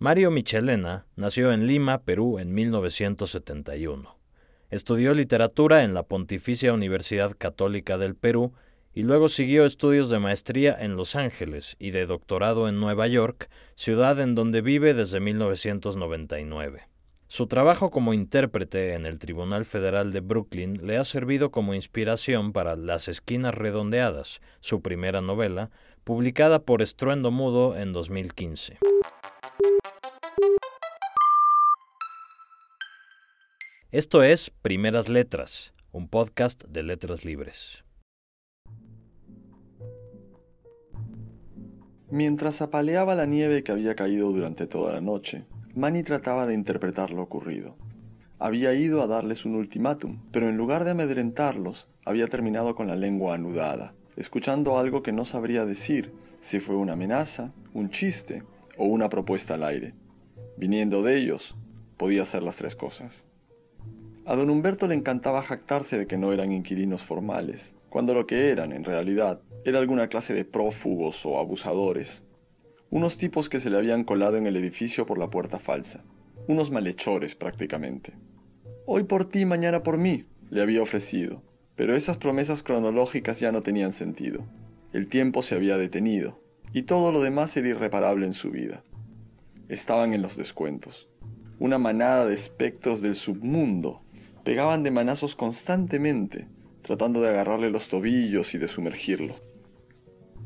Mario Michelena nació en Lima, Perú, en 1971. Estudió literatura en la Pontificia Universidad Católica del Perú y luego siguió estudios de maestría en Los Ángeles y de doctorado en Nueva York, ciudad en donde vive desde 1999. Su trabajo como intérprete en el Tribunal Federal de Brooklyn le ha servido como inspiración para Las Esquinas Redondeadas, su primera novela, publicada por Estruendo Mudo en 2015. Esto es Primeras Letras, un podcast de letras libres. Mientras apaleaba la nieve que había caído durante toda la noche, Manny trataba de interpretar lo ocurrido. Había ido a darles un ultimátum, pero en lugar de amedrentarlos, había terminado con la lengua anudada, escuchando algo que no sabría decir si fue una amenaza, un chiste o una propuesta al aire. Viniendo de ellos, podía ser las tres cosas. A don Humberto le encantaba jactarse de que no eran inquilinos formales, cuando lo que eran, en realidad, era alguna clase de prófugos o abusadores, unos tipos que se le habían colado en el edificio por la puerta falsa. Unos malhechores prácticamente. Hoy por ti, mañana por mí, le había ofrecido. Pero esas promesas cronológicas ya no tenían sentido. El tiempo se había detenido, y todo lo demás era irreparable en su vida. Estaban en los descuentos. Una manada de espectros del submundo pegaban de manazos constantemente, tratando de agarrarle los tobillos y de sumergirlo.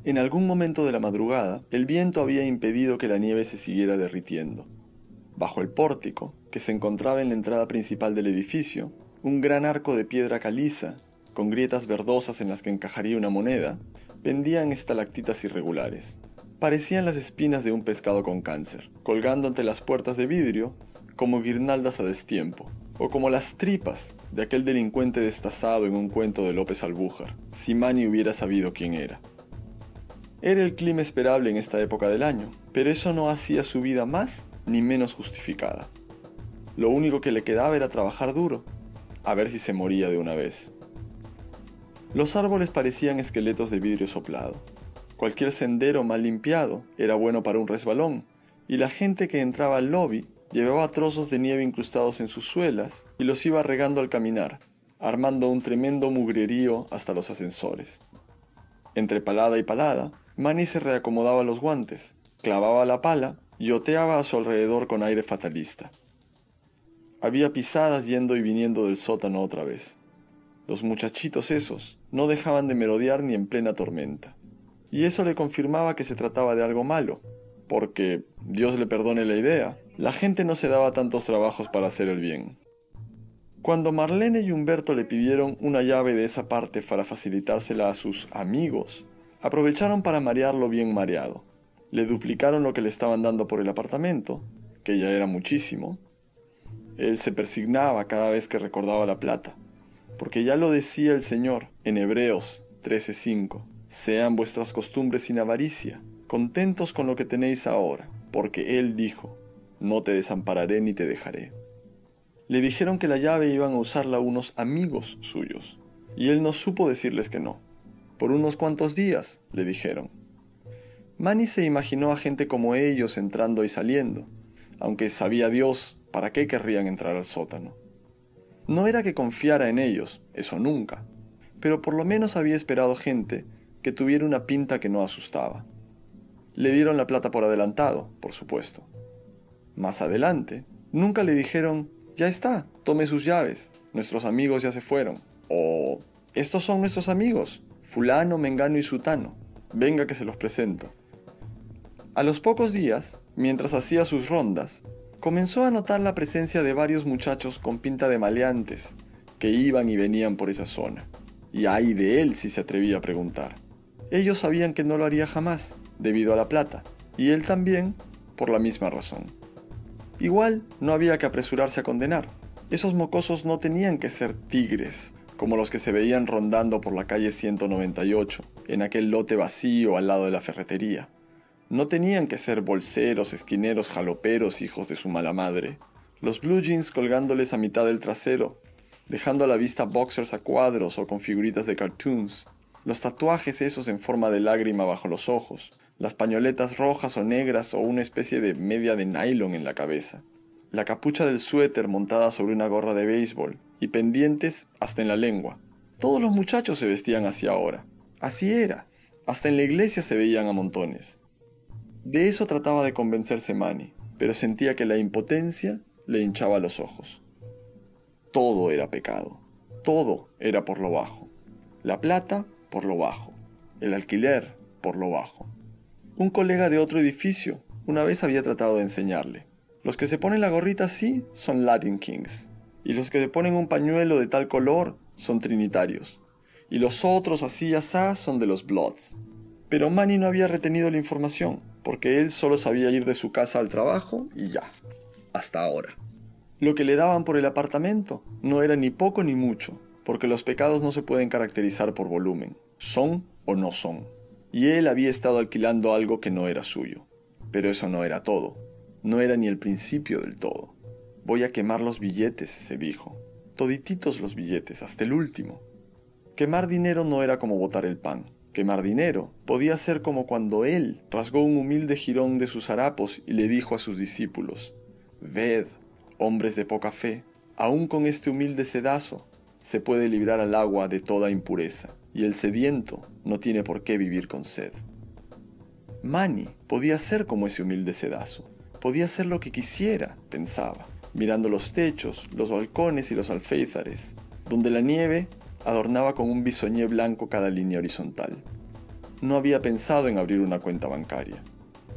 En algún momento de la madrugada, el viento había impedido que la nieve se siguiera derritiendo. Bajo el pórtico, que se encontraba en la entrada principal del edificio, un gran arco de piedra caliza, con grietas verdosas en las que encajaría una moneda, pendía en estalactitas irregulares. Parecían las espinas de un pescado con cáncer, colgando ante las puertas de vidrio como guirnaldas a destiempo, o como las tripas de aquel delincuente destazado en un cuento de López Albújar, si Manny hubiera sabido quién era. Era el clima esperable en esta época del año, pero eso no hacía su vida más ni menos justificada. Lo único que le quedaba era trabajar duro, a ver si se moría de una vez. Los árboles parecían esqueletos de vidrio soplado. Cualquier sendero mal limpiado era bueno para un resbalón, y la gente que entraba al lobby llevaba trozos de nieve incrustados en sus suelas y los iba regando al caminar, armando un tremendo mugrerío hasta los ascensores. Entre palada y palada, Manny se reacomodaba los guantes, clavaba la pala y oteaba a su alrededor con aire fatalista. Había pisadas yendo y viniendo del sótano otra vez. Los muchachitos esos no dejaban de merodear ni en plena tormenta. Y eso le confirmaba que se trataba de algo malo, porque, Dios le perdone la idea, la gente no se daba tantos trabajos para hacer el bien. Cuando Marlene y Humberto le pidieron una llave de esa parte para facilitársela a sus amigos, Aprovecharon para marearlo bien mareado. Le duplicaron lo que le estaban dando por el apartamento, que ya era muchísimo. Él se persignaba cada vez que recordaba la plata, porque ya lo decía el Señor en Hebreos 13:5. Sean vuestras costumbres sin avaricia, contentos con lo que tenéis ahora, porque Él dijo, no te desampararé ni te dejaré. Le dijeron que la llave iban a usarla unos amigos suyos, y él no supo decirles que no. Por unos cuantos días, le dijeron. Manny se imaginó a gente como ellos entrando y saliendo, aunque sabía Dios para qué querrían entrar al sótano. No era que confiara en ellos, eso nunca, pero por lo menos había esperado gente que tuviera una pinta que no asustaba. Le dieron la plata por adelantado, por supuesto. Más adelante, nunca le dijeron, ya está, tome sus llaves, nuestros amigos ya se fueron. O, estos son nuestros amigos, fulano, mengano y sutano. Venga que se los presento. A los pocos días, mientras hacía sus rondas, comenzó a notar la presencia de varios muchachos con pinta de maleantes que iban y venían por esa zona. Y ay de él si se atrevía a preguntar. Ellos sabían que no lo haría jamás, debido a la plata, y él también, por la misma razón. Igual, no había que apresurarse a condenar. Esos mocosos no tenían que ser tigres, como los que se veían rondando por la calle 198, en aquel lote vacío al lado de la ferretería. No tenían que ser bolseros, esquineros, jaloperos, hijos de su mala madre. Los blue jeans colgándoles a mitad del trasero, dejando a la vista boxers a cuadros o con figuritas de cartoons. los tatuajes esos en forma de lágrima bajo los ojos, las pañoletas rojas o negras o una especie de media de nylon en la cabeza, la capucha del suéter montada sobre una gorra de béisbol y pendientes hasta en la lengua. Todos los muchachos se vestían así ahora. Así era. Hasta en la iglesia se veían a montones. De eso trataba de convencerse Manny, pero sentía que la impotencia le hinchaba los ojos. Todo era pecado. Todo era por lo bajo. La plata por lo bajo. El alquiler por lo bajo. Un colega de otro edificio una vez había tratado de enseñarle. Los que se ponen la gorrita así son Latin Kings. Y los que se ponen un pañuelo de tal color son trinitarios. Y los otros así asá son de los Bloods. Pero Manny no había retenido la información, porque él solo sabía ir de su casa al trabajo y ya. Hasta ahora. Lo que le daban por el apartamento no era ni poco ni mucho, porque los pecados no se pueden caracterizar por volumen, son o no son. Y él había estado alquilando algo que no era suyo. Pero eso no era todo, no era ni el principio del todo. Voy a quemar los billetes, se dijo. Todititos los billetes, hasta el último. Quemar dinero no era como botar el pan. Quemar dinero podía ser como cuando él rasgó un humilde jirón de sus harapos y le dijo a sus discípulos, Ved, hombres de poca fe, aún con este humilde sedazo se puede librar al agua de toda impureza, y el sediento no tiene por qué vivir con sed. Mani podía ser como ese humilde sedazo, podía ser lo que quisiera, pensaba, mirando los techos, los balcones y los alféizares, donde la nieve adornaba con un bisoñé blanco cada línea horizontal. No había pensado en abrir una cuenta bancaria.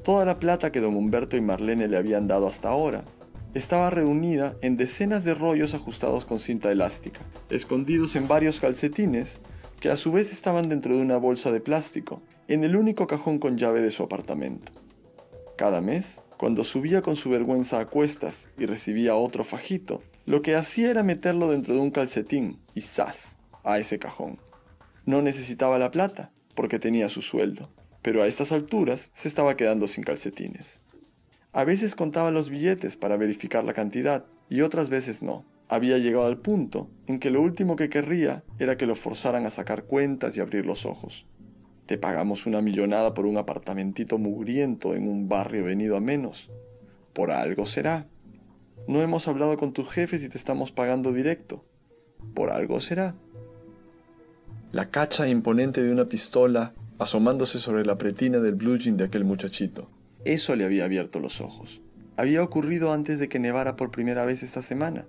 Toda la plata que don Humberto y Marlene le habían dado hasta ahora estaba reunida en decenas de rollos ajustados con cinta elástica, escondidos en varios calcetines que a su vez estaban dentro de una bolsa de plástico, en el único cajón con llave de su apartamento. Cada mes, cuando subía con su vergüenza a cuestas y recibía otro fajito, lo que hacía era meterlo dentro de un calcetín y ¡zas! A ese cajón. No necesitaba la plata, porque tenía su sueldo, pero a estas alturas se estaba quedando sin calcetines. A veces contaba los billetes para verificar la cantidad y otras veces no. Había llegado al punto en que lo último que querría era que lo forzaran a sacar cuentas y abrir los ojos. Te pagamos una millonada por un apartamentito mugriento en un barrio venido a menos. Por algo será. No hemos hablado con tus jefes y te estamos pagando directo. Por algo será. La cacha imponente de una pistola asomándose sobre la pretina del blue jean de aquel muchachito. Eso le había abierto los ojos. Había ocurrido antes de que nevara por primera vez esta semana,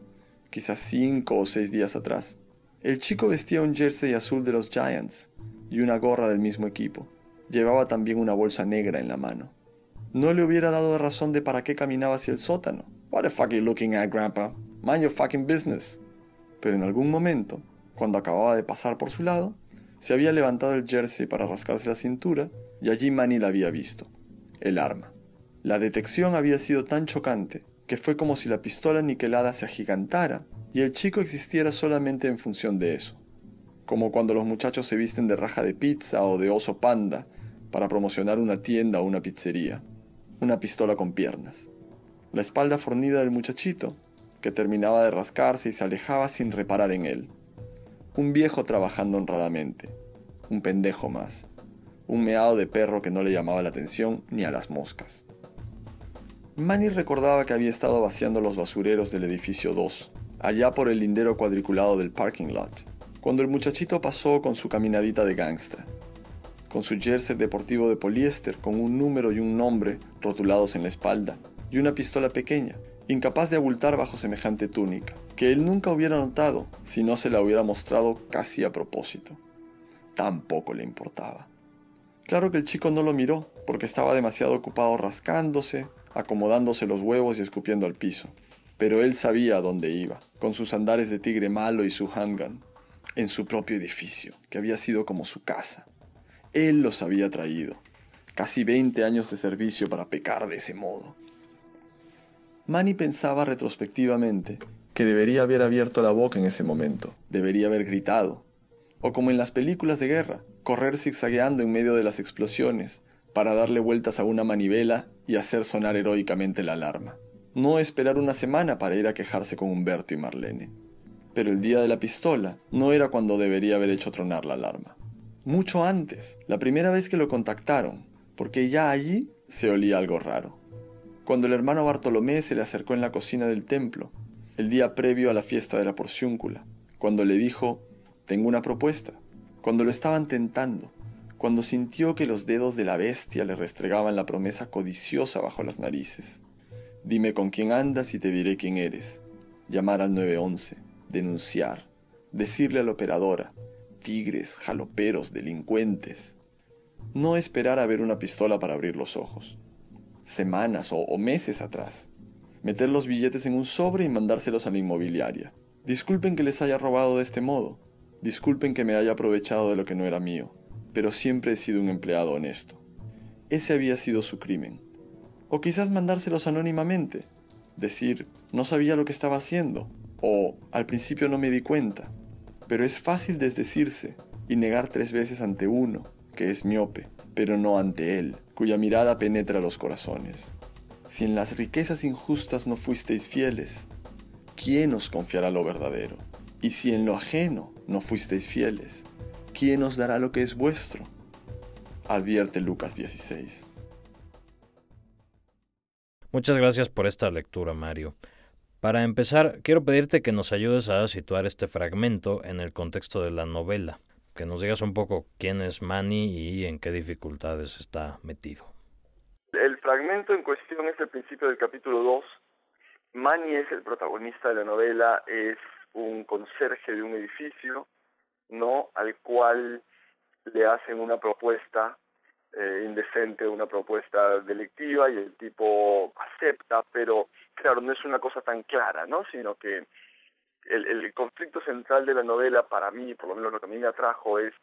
quizás cinco o seis días atrás. El chico vestía un jersey azul de los Giants y una gorra del mismo equipo. Llevaba también una bolsa negra en la mano. No le hubiera dado razón de para qué caminaba hacia el sótano. What the fuck are you looking at, grandpa? Mind your fucking business. Pero en algún momento, cuando acababa de pasar por su lado, se había levantado el jersey para rascarse la cintura y allí Manny la había visto el arma. La detección había sido tan chocante que fue como si la pistola niquelada se agigantara y el chico existiera solamente en función de eso. Como cuando los muchachos se visten de raja de pizza o de oso panda para promocionar una tienda o una pizzería. Una pistola con piernas. La espalda fornida del muchachito, que terminaba de rascarse y se alejaba sin reparar en él. Un viejo trabajando honradamente. Un pendejo más un meado de perro que no le llamaba la atención ni a las moscas. Manny recordaba que había estado vaciando los basureros del edificio 2, allá por el lindero cuadriculado del parking lot, cuando el muchachito pasó con su caminadita de gangsta, con su jersey deportivo de poliéster con un número y un nombre rotulados en la espalda, y una pistola pequeña, incapaz de abultar bajo semejante túnica, que él nunca hubiera notado si no se la hubiera mostrado casi a propósito. Tampoco le importaba. Claro que el chico no lo miró, porque estaba demasiado ocupado rascándose, acomodándose los huevos y escupiendo al piso. Pero él sabía a dónde iba, con sus andares de tigre malo y su handgun, en su propio edificio, que había sido como su casa. Él los había traído. Casi 20 años de servicio para pecar de ese modo. Manny pensaba retrospectivamente que debería haber abierto la boca en ese momento, debería haber gritado, o como en las películas de guerra, correr zigzagueando en medio de las explosiones, para darle vueltas a una manivela y hacer sonar heroicamente la alarma. No esperar una semana para ir a quejarse con Humberto y Marlene. Pero el día de la pistola no era cuando debería haber hecho tronar la alarma. mucho antes, la primera vez que lo contactaron, porque ya allí se olía algo raro. Cuando el hermano Bartolomé se le acercó en la cocina del templo, el día previo a la fiesta de la porciúncula, cuando le dijo, tengo una propuesta, cuando lo estaban tentando, cuando sintió que los dedos de la bestia le restregaban la promesa codiciosa bajo las narices. Dime con quién andas y te diré quién eres. Llamar al 911, denunciar, decirle a la operadora, tigres, jaloperos, delincuentes. No esperar a ver una pistola para abrir los ojos. Semanas o, meses atrás. Meter los billetes en un sobre y mandárselos a la inmobiliaria. Disculpen que les haya robado de este modo. Disculpen que me haya aprovechado de lo que no era mío pero siempre he sido un empleado honesto. Ese había sido su crimen. O quizás mandárselos anónimamente, decir, no sabía lo que estaba haciendo, o al principio no me di cuenta. Pero es fácil desdecirse y negar tres veces ante uno, que es miope, pero no ante él, cuya mirada penetra los corazones. Si en las riquezas injustas no fuisteis fieles, ¿quién os confiará lo verdadero? Y si en lo ajeno no fuisteis fieles, ¿quién os dará lo que es vuestro? Advierte Lucas 16. Muchas gracias por esta lectura, Mario. Para empezar, quiero pedirte que nos ayudes a situar este fragmento en el contexto de la novela, que nos digas un poco quién es Manny y en qué dificultades está metido. El fragmento en cuestión es el principio del capítulo 2. Manny es el protagonista de la novela, es un conserje de un edificio ¿no? Al cual le hacen una propuesta eh, indecente, una propuesta delictiva y el tipo acepta, pero claro, no es una cosa tan clara, ¿no? Sino que el, el conflicto central de la novela para mí, por lo menos lo que a mí me atrajo, es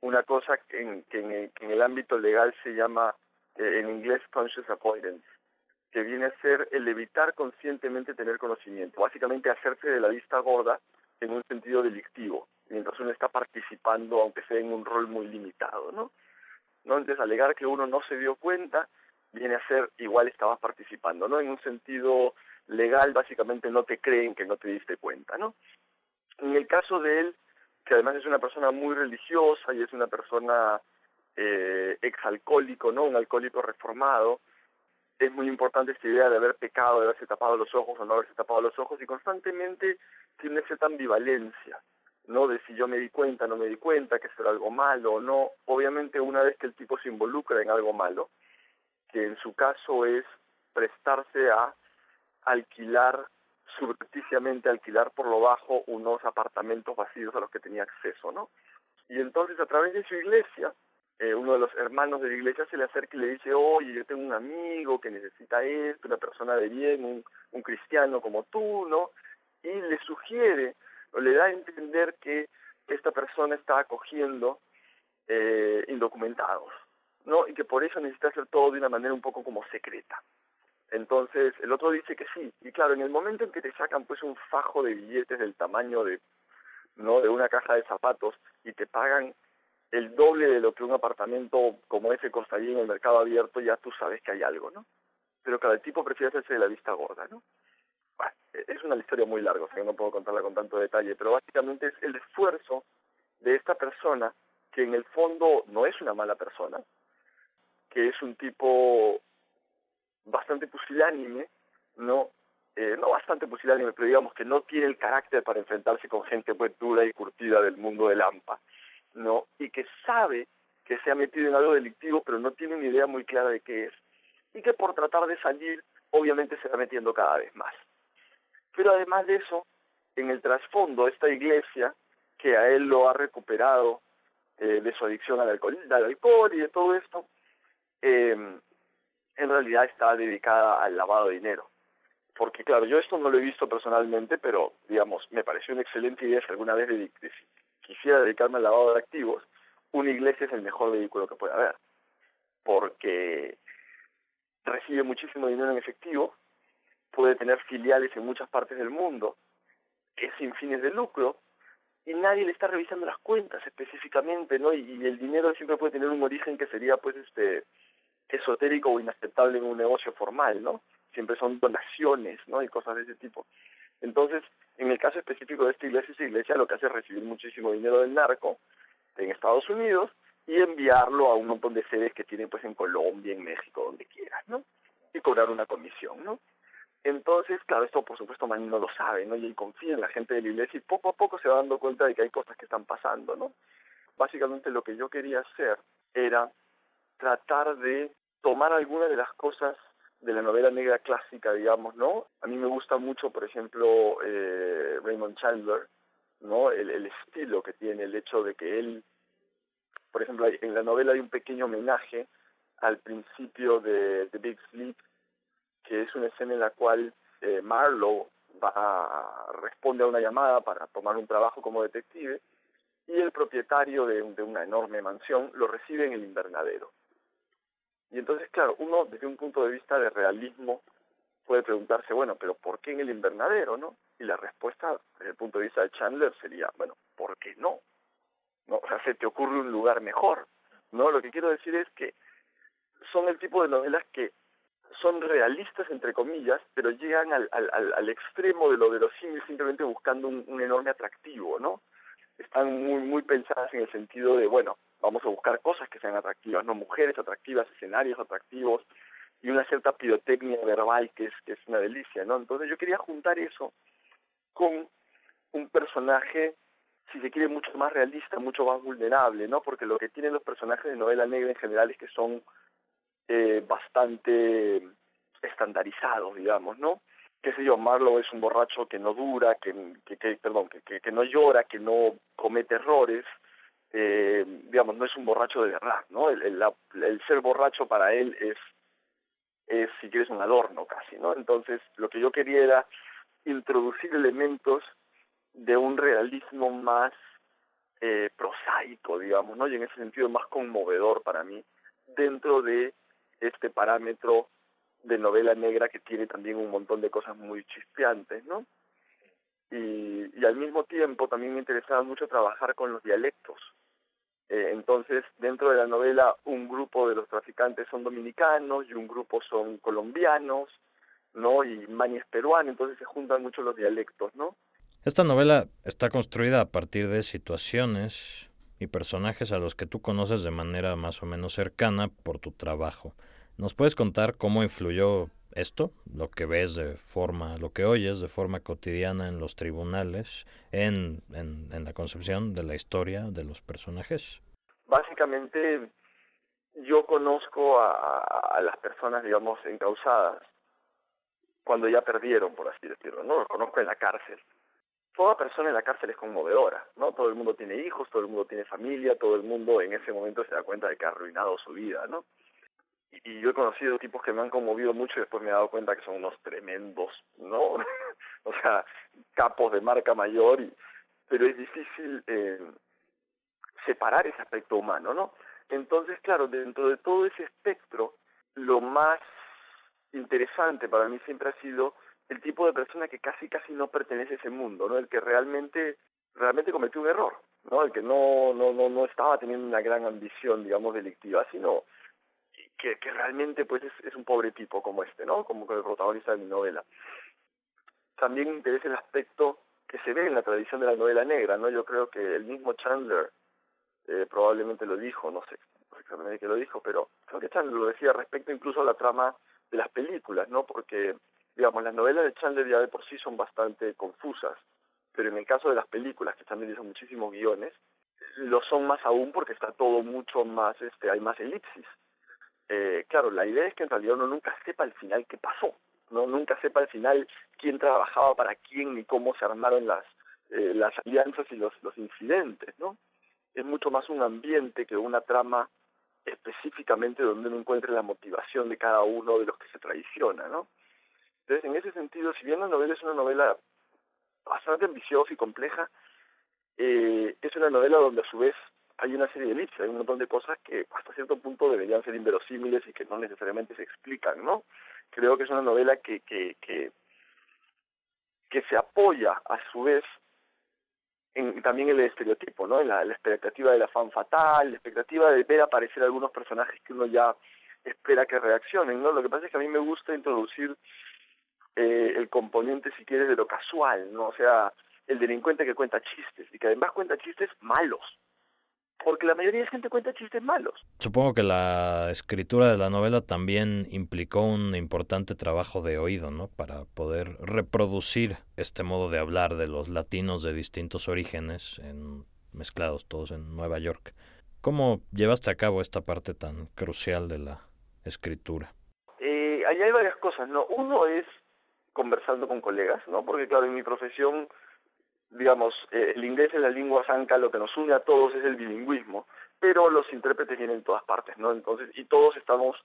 una cosa en, que en el, en el ámbito legal se llama eh, en inglés conscious avoidance, que viene a ser el evitar conscientemente tener conocimiento, básicamente hacerse de la vista gorda en un sentido delictivo mientras uno está participando, aunque sea en un rol muy limitado, ¿no? ¿No? Entonces, alegar que uno no se dio cuenta viene a ser igual estabas participando, ¿no? En un sentido legal, básicamente no te creen que no te diste cuenta, ¿no? En el caso de él, que además es una persona muy religiosa y es una persona eh, exalcohólico, ¿no? Un alcohólico reformado, es muy importante esta idea de haber pecado, de haberse tapado los ojos o no haberse tapado los ojos y constantemente tiene esa ambivalencia no de si yo me di cuenta, no me di cuenta, que será algo malo o no. Obviamente una vez que el tipo se involucra en algo malo, que en su caso es prestarse a alquilar, subrepticiamente alquilar por lo bajo unos apartamentos vacíos a los que tenía acceso, ¿no? Y entonces a través de su iglesia, eh, uno de los hermanos de la iglesia se le acerca y le dice, oye, yo tengo un amigo que necesita esto, una persona de bien, un, cristiano como tú, ¿no? Y le sugiere le da a entender que esta persona está acogiendo eh, indocumentados, ¿no? Y que por eso necesita hacer todo de una manera un poco como secreta. Entonces, el otro dice que sí. Y claro, en el momento en que te sacan pues un fajo de billetes del tamaño de, ¿no? De una caja de zapatos y te pagan el doble de lo que un apartamento como ese costaría en el mercado abierto, ya tú sabes que hay algo, ¿no? Pero cada tipo prefiere hacerse de la vista gorda, ¿no? es una historia muy larga, o sea, no puedo contarla con tanto detalle, pero básicamente es el esfuerzo de esta persona que en el fondo no es una mala persona, que es un tipo bastante pusilánime, no eh, no bastante pusilánime, pero digamos que no tiene el carácter para enfrentarse con gente pues dura y curtida del mundo del AMPA, ¿no? Y que sabe que se ha metido en algo delictivo, pero no tiene una idea muy clara de qué es. Y que por tratar de salir, obviamente se va metiendo cada vez más. Pero además de eso, en el trasfondo, esta iglesia, que a él lo ha recuperado eh, de su adicción al alcohol, al alcohol y de todo esto, eh, en realidad está dedicada al lavado de dinero. Porque claro, yo esto no lo he visto personalmente, pero digamos, me pareció una excelente idea si alguna vez quisiera dedicarme al lavado de activos, una iglesia es el mejor vehículo que puede haber. Porque recibe muchísimo dinero en efectivo, puede tener filiales en muchas partes del mundo, es sin fines de lucro, y nadie le está revisando las cuentas específicamente, ¿no? Y, el dinero siempre puede tener un origen que sería, pues, este, esotérico o inaceptable en un negocio formal, ¿no? Siempre son donaciones, ¿no? Y cosas de ese tipo. Entonces, en el caso específico de esta iglesia, esa iglesia lo que hace es recibir muchísimo dinero del narco, en Estados Unidos y enviarlo a un montón de sedes que tienen pues en Colombia, en México, donde quieras, ¿no? Y cobrar una comisión, ¿no? Entonces, claro, esto por supuesto Manny no lo sabe, ¿no? Y él confía en la gente de la iglesia y poco a poco se va dando cuenta de que hay cosas que están pasando, ¿no? Básicamente lo que yo quería hacer era tratar de tomar algunas de las cosas de la novela negra clásica, digamos, ¿no? A mí me gusta mucho, por ejemplo, eh, Raymond Chandler, ¿no? El, estilo que tiene, el hecho de que él, por ejemplo, en la novela hay un pequeño homenaje al principio de The Big Sleep, que es una escena en la cual eh, Marlowe va a, responde a una llamada para tomar un trabajo como detective y el propietario de, de una enorme mansión lo recibe en el invernadero. Y entonces, claro, uno desde un punto de vista de realismo puede preguntarse, bueno, pero ¿por qué en el invernadero, no? Y la respuesta desde el punto de vista de Chandler sería, bueno, ¿por qué no? ¿No? O sea, se te ocurre un lugar mejor, ¿no? Lo que quiero decir es que son el tipo de novelas que son realistas, entre comillas, pero llegan al, al, al extremo de lo verosímil simplemente buscando un, un enorme atractivo, ¿no? Están muy, muy pensadas en el sentido de, bueno, vamos a buscar cosas que sean atractivas, no mujeres atractivas, escenarios atractivos y una cierta pirotecnia verbal que es que es una delicia, ¿no? Entonces yo quería juntar eso con un personaje si se quiere mucho más realista, mucho más vulnerable, ¿no? Porque lo que tienen los personajes de novela negra en general es que son eh, bastante estandarizados, digamos, ¿no? Qué sé yo, Marlowe es un borracho que no dura, que, que, perdón, que, que no llora, que no comete errores, eh, digamos, no es un borracho de verdad, ¿no? El, ser borracho para él es, es, si quieres, un adorno casi, ¿no? Entonces, lo que yo quería era introducir elementos de un realismo más eh, prosaico, digamos, ¿no? Y en ese sentido más conmovedor para mí, dentro de este parámetro de novela negra que tiene también un montón de cosas muy chispeantes, ¿no? Y al mismo tiempo también me interesaba mucho trabajar con los dialectos, eh, entonces, dentro de la novela, un grupo de los traficantes son dominicanos y un grupo son colombianos, ¿no? Y Mani es peruano, entonces se juntan mucho los dialectos, ¿no? Esta novela está construida a partir de situaciones y personajes a los que tú conoces de manera más o menos cercana por tu trabajo. ¿Nos puedes contar cómo influyó esto, lo que ves de forma, lo que oyes de forma cotidiana en los tribunales, en, en, en la concepción de la historia de los personajes? Básicamente, yo conozco a, a las personas, digamos, encausadas cuando ya perdieron, por así decirlo, ¿no? Los conozco en la cárcel. Toda persona en la cárcel es conmovedora, ¿no? Todo el mundo tiene hijos, todo el mundo tiene familia, todo el mundo en ese momento se da cuenta de que ha arruinado su vida, ¿no? Y yo he conocido tipos que me han conmovido mucho y después me he dado cuenta que son unos tremendos, ¿no? o sea, capos de marca mayor, y, pero es difícil eh, separar ese aspecto humano, ¿no? Entonces, claro, dentro de todo ese espectro, lo más interesante para mí siempre ha sido el tipo de persona que casi casi no pertenece a ese mundo, ¿no? El que realmente realmente cometió un error, ¿no? El que no no no no estaba teniendo una gran ambición, digamos, delictiva, sino que, que realmente pues es, es un pobre tipo como este, ¿no? Como el protagonista de mi novela. También me interesa el aspecto que se ve en la tradición de la novela negra, ¿no? Yo creo que el mismo Chandler eh, probablemente lo dijo, no sé exactamente qué lo dijo, pero creo que Chandler lo decía respecto incluso a la trama de las películas, ¿no? Porque, digamos, las novelas de Chandler ya de por sí son bastante confusas, pero en el caso de las películas, que Chandler hizo muchísimos guiones, lo son más aún porque está todo mucho más, este, hay más elipsis eh, claro, la idea es que en realidad uno nunca sepa al final qué pasó, no nunca sepa al final quién trabajaba para quién ni cómo se armaron las eh, las alianzas y los los incidentes, ¿no? Es mucho más un ambiente que una trama específicamente donde uno encuentre la motivación de cada uno de los que se traiciona, ¿no? Entonces, en ese sentido, si bien la novela es una novela bastante ambiciosa y compleja, eh, es una novela donde a su vez hay una serie de elipses, hay un montón de cosas que hasta cierto punto deberían ser inverosímiles y que no necesariamente se explican, ¿no? Creo que es una novela que, que, que, que se apoya a su vez en, también el estereotipo, ¿no? La, la expectativa de la fan fatal, la expectativa de ver aparecer algunos personajes que uno ya espera que reaccionen, ¿no? Lo que pasa es que a mí me gusta introducir eh, el componente, si quieres, de lo casual, ¿no? O sea, el delincuente que cuenta chistes y que además cuenta chistes malos, porque la mayoría de gente cuenta chistes malos. Supongo que la escritura de la novela también implicó un importante trabajo de oído, ¿no? Para poder reproducir este modo de hablar de los latinos de distintos orígenes, en, mezclados todos en Nueva York. ¿Cómo llevaste a cabo esta parte tan crucial de la escritura? Eh, ahí hay varias cosas, ¿no? Uno es conversando con colegas, ¿no? Porque claro, en mi profesión digamos, eh, el inglés es la lengua franca, lo que nos une a todos es el bilingüismo, pero los intérpretes vienen en todas partes, ¿no? Entonces, y todos estamos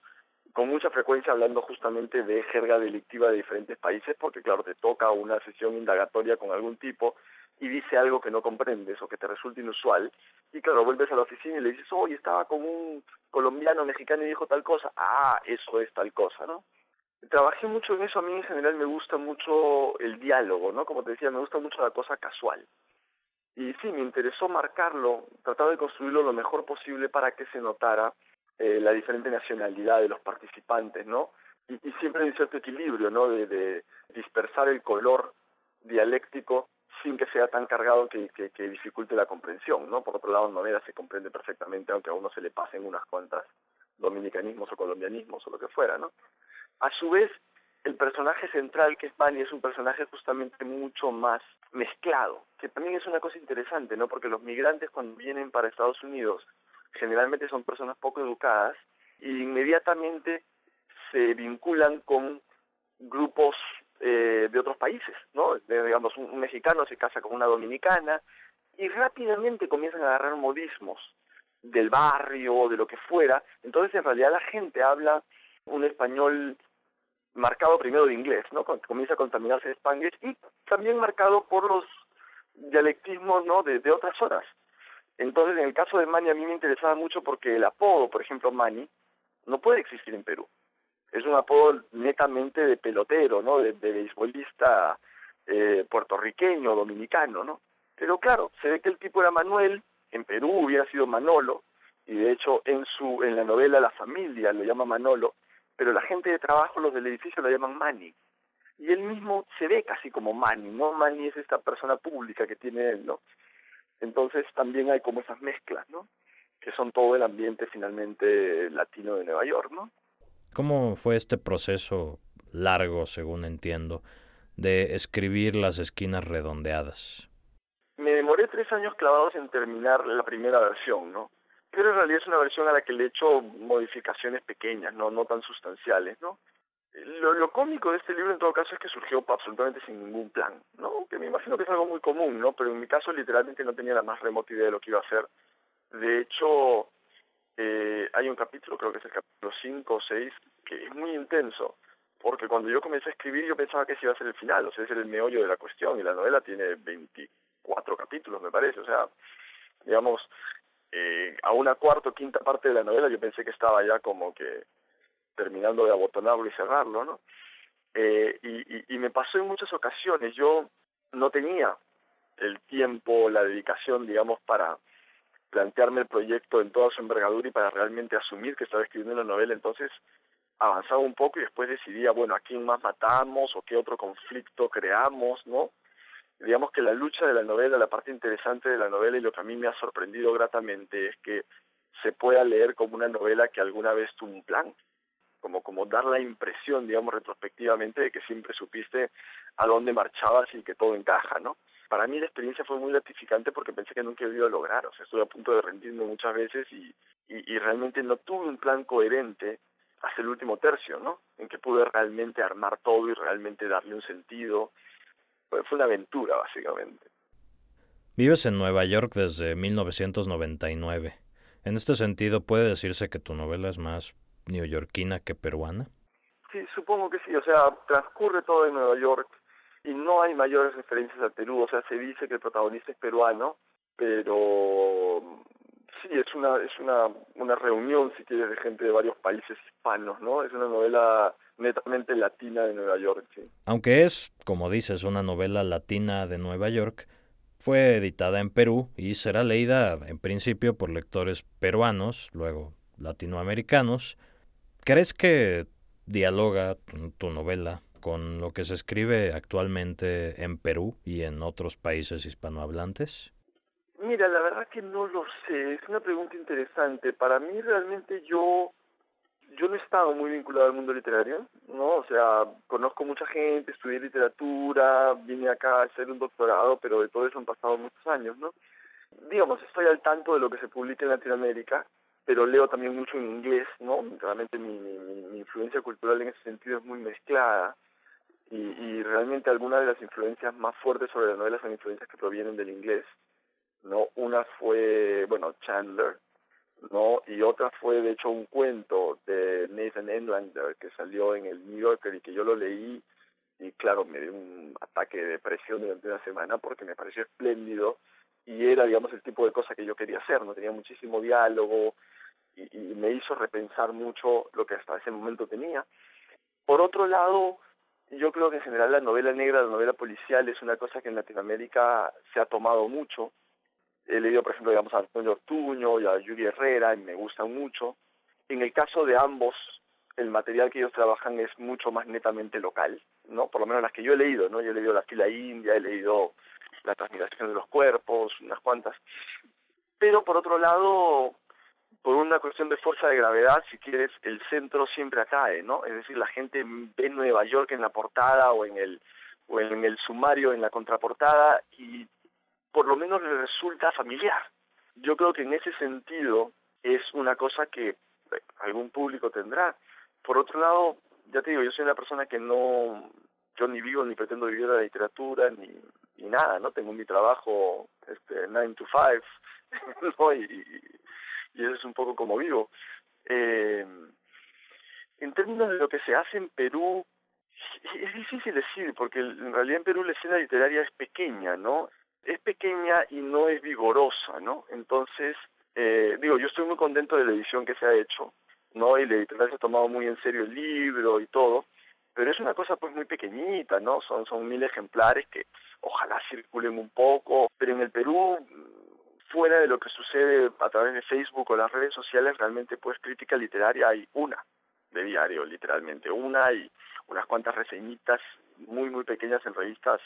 con mucha frecuencia hablando justamente de jerga delictiva de diferentes países, porque claro, te toca una sesión indagatoria con algún tipo y dice algo que no comprendes o que te resulta inusual, y claro, vuelves a la oficina y le dices, oye, estaba con un colombiano, mexicano y dijo tal cosa, ah, eso es tal cosa, ¿no? Trabajé mucho en eso, a mí en general me gusta mucho el diálogo, ¿no? Como te decía, me gusta mucho la cosa casual. Y sí, me interesó marcarlo, tratar de construirlo lo mejor posible para que se notara eh, la diferente nacionalidad de los participantes, ¿no? Y, y siempre hay cierto equilibrio, ¿no? De, de, dispersar el color dialéctico sin que sea tan cargado que, que, que dificulte la comprensión, ¿no? Por otro lado, manera se comprende perfectamente, aunque a uno se le pasen unas cuantas dominicanismos o colombianismos o lo que fuera, ¿no? A su vez, el personaje central, que es Manny, es un personaje justamente mucho más mezclado, que también es una cosa interesante, ¿no? Porque los migrantes cuando vienen para Estados Unidos generalmente son personas poco educadas e inmediatamente se vinculan con grupos eh, de otros países, ¿no? digamos, un, mexicano se casa con una dominicana y rápidamente comienzan a agarrar modismos del barrio o de lo que fuera. Entonces, en realidad, la gente habla un español marcado primero de inglés, ¿no? Comienza a contaminarse de spanglish y también marcado por los dialectismos, ¿no? De, otras zonas. Entonces, en el caso de Mani a mí me interesaba mucho porque el apodo, por ejemplo, Mani, no puede existir en Perú. Es un apodo netamente de pelotero, ¿no? De, de beisbolista eh, puertorriqueño, dominicano, ¿no? Pero claro, se ve que el tipo era Manuel, en Perú hubiera sido Manolo, y de hecho en su en la novela La familia lo llama Manolo, pero la gente de trabajo, los del edificio, lo llaman Manny. Y él mismo se ve casi como Manny, ¿no? Manny es esta persona pública que tiene él, ¿no? Entonces también hay como esas mezclas, ¿no? Que son todo el ambiente finalmente latino de Nueva York, ¿no? ¿Cómo fue este proceso largo, según entiendo, de escribir las esquinas redondeadas? Me demoré tres años clavados en terminar la primera versión, ¿no? Pero en realidad es una versión a la que le he hecho modificaciones pequeñas, no, no tan sustanciales, ¿no? Lo, lo cómico de este libro en todo caso es que surgió absolutamente sin ningún plan, ¿no? Que me imagino que es algo muy común, ¿no? Pero en mi caso literalmente no tenía la más remota idea de lo que iba a hacer. De hecho, eh, hay un capítulo, creo que es el capítulo 5 o 6, que es muy intenso, porque cuando yo comencé a escribir yo pensaba que ese iba a ser el final, o sea, ese era el meollo de la cuestión, y la novela tiene 24 capítulos, me parece, o sea, digamos, eh, a una cuarta o quinta parte de la novela yo pensé que estaba ya como que terminando de abotonarlo y cerrarlo, ¿no? Eh, y, y, y me pasó en muchas ocasiones, yo no tenía el tiempo, la dedicación, digamos, para plantearme el proyecto en toda su envergadura y para realmente asumir que estaba escribiendo una novela, entonces avanzaba un poco y después decidía, bueno, a quién más matamos o qué otro conflicto creamos, ¿no? Digamos que la lucha de la novela, la parte interesante de la novela y lo que a mí me ha sorprendido gratamente es que se pueda leer como una novela que alguna vez tuvo un plan, como, como dar la impresión, digamos, retrospectivamente de que siempre supiste a dónde marchabas y que todo encaja, ¿no? Para mí la experiencia fue muy gratificante porque pensé que nunca había lograr, o sea, estuve a punto de rendirme muchas veces y, y realmente no tuve un plan coherente hasta el último tercio, ¿no? En que pude realmente armar todo y realmente darle un sentido fue una aventura, básicamente. Vives en Nueva York desde 1999. En este sentido, ¿puede decirse que tu novela es más neoyorquina que peruana? Sí, supongo que sí. O sea, transcurre todo en Nueva York y no hay mayores referencias a Perú. O sea, se dice que el protagonista es peruano, pero sí, es una, es una, una reunión, si quieres, de gente de varios países hispanos, ¿no? Es una novela netamente latina de Nueva York. Sí. Aunque es, como dices, una novela latina de Nueva York, fue editada en Perú y será leída en principio por lectores peruanos, luego latinoamericanos. ¿Crees que dialoga tu novela con lo que se escribe actualmente en Perú y en otros países hispanohablantes? Mira, la verdad que no lo sé, es una pregunta interesante. Para mí realmente yo yo no he estado muy vinculado al mundo literario, ¿no? O sea, conozco mucha gente, estudié literatura, vine acá a hacer un doctorado, pero de todo eso han pasado muchos años, ¿no? Digamos, estoy al tanto de lo que se publica en Latinoamérica, pero leo también mucho en inglés, ¿no? Realmente mi, mi, influencia cultural en ese sentido es muy mezclada y, y realmente algunas de las influencias más fuertes sobre las novelas son influencias que provienen del inglés, ¿no? Una fue, bueno, Chandler, ¿no? Y otra fue, de hecho, un cuento de Nathan Enlander que salió en el New Yorker y que yo lo leí y, claro, me dio un ataque de depresión durante una semana porque me pareció espléndido y era, digamos, el tipo de cosa que yo quería hacer, ¿no? Tenía muchísimo diálogo y, y me hizo repensar mucho lo que hasta ese momento tenía. Por otro lado, yo creo que en general la novela negra, la novela policial es una cosa que en Latinoamérica se ha tomado mucho, He leído, por ejemplo, digamos, a Antonio Ortuño y a Yuri Herrera, y me gustan mucho. En el caso de ambos, el material que ellos trabajan es mucho más netamente local, ¿no? Por lo menos las que yo he leído, ¿no? Yo he leído La fila india, he leído La transmigración de los cuerpos, unas cuantas. Pero, por otro lado, por una cuestión de fuerza de gravedad, si quieres, el centro siempre acae, ¿no? Es decir, la gente ve Nueva York en la portada o en el o en el sumario en la contraportada y por lo menos le resulta familiar. Yo creo que en ese sentido es una cosa que eh, algún público tendrá. Por otro lado, ya te digo, yo soy una persona que no, yo ni vivo ni pretendo vivir de la literatura ni, ni nada, ¿no? Tengo mi trabajo, este, 9 to 5, ¿no? Y, y, eso es un poco como vivo. Eh, en términos de lo que se hace en Perú, es difícil decir, porque en realidad en Perú la escena literaria es pequeña, ¿no? Es pequeña y no es vigorosa, ¿no? Entonces, eh, digo, yo estoy muy contento de la edición que se ha hecho, ¿no? Y la editorial se ha tomado muy en serio el libro y todo, pero es una cosa pues muy pequeñita, ¿no? Son, son mil ejemplares que ojalá circulen un poco, pero en el Perú, fuera de lo que sucede a través de Facebook o las redes sociales, realmente pues crítica literaria hay una de diario, literalmente, una y unas cuantas reseñitas muy, muy pequeñas en revistas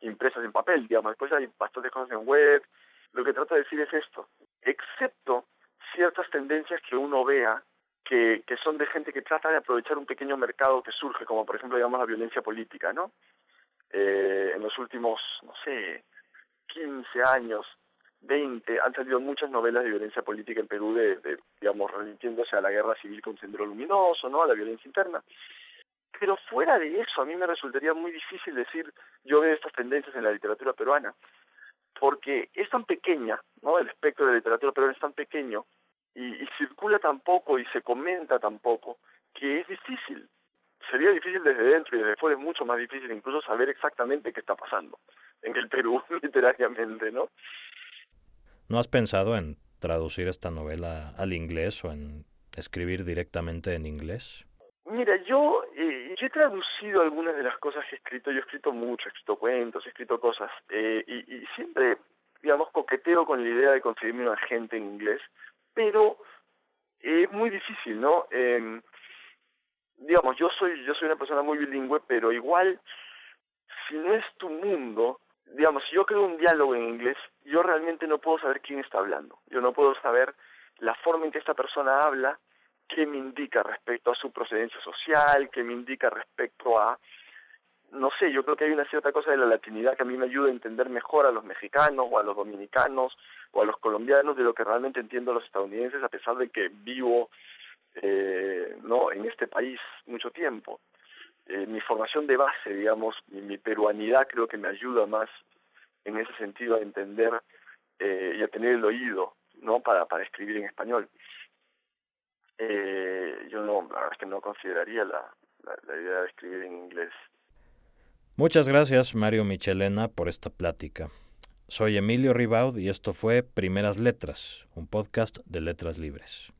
impresas en papel, digamos. Después hay bastantes cosas en web. Lo que trato de decir es esto, excepto ciertas tendencias que uno vea que, que son de gente que trata de aprovechar un pequeño mercado que surge, como por ejemplo, digamos, la violencia política, ¿no? Eh, en los últimos, no sé, 15 años, 20, han salido muchas novelas de violencia política en Perú, de, de digamos, remitiéndose a la guerra civil con Sendero Luminoso, ¿no? A la violencia interna. Pero fuera de eso, a mí me resultaría muy difícil decir, yo veo estas tendencias en la literatura peruana, porque es tan pequeña, ¿no? El espectro de la literatura peruana es tan pequeño y, y circula tan poco y se comenta tan poco que es difícil. Sería difícil desde dentro y desde fuera es mucho más difícil incluso saber exactamente qué está pasando en el Perú literariamente, ¿no? ¿No has pensado en traducir esta novela al inglés o en escribir directamente en inglés? Mira, yo, eh, he traducido algunas de las cosas que he escrito, yo he escrito mucho, he escrito cuentos, he escrito cosas, eh, y, siempre, digamos, coqueteo con la idea de conseguirme un agente en inglés, pero es muy difícil, ¿no? Eh, digamos, yo soy, yo soy una persona muy bilingüe, pero igual, si no es tu mundo, digamos, si yo creo un diálogo en inglés, yo realmente no puedo saber quién está hablando, yo no puedo saber la forma en que esta persona habla, qué me indica respecto a su procedencia social, qué me indica respecto a, no sé, yo creo que hay una cierta cosa de la latinidad que a mí me ayuda a entender mejor a los mexicanos o a los dominicanos o a los colombianos de lo que realmente entiendo a los estadounidenses a pesar de que vivo eh, no en este país mucho tiempo. Eh, mi formación de base, digamos, mi, mi, peruanidad creo que me ayuda más en ese sentido a entender eh, y a tener el oído, ¿no? Para, para escribir en español eh, yo no, es que no consideraría la, la idea de escribir en inglés. Muchas gracias, Mario Michelena, por esta plática. Soy Emilio Ribaud y esto fue Primeras Letras, un podcast de Letras Libres.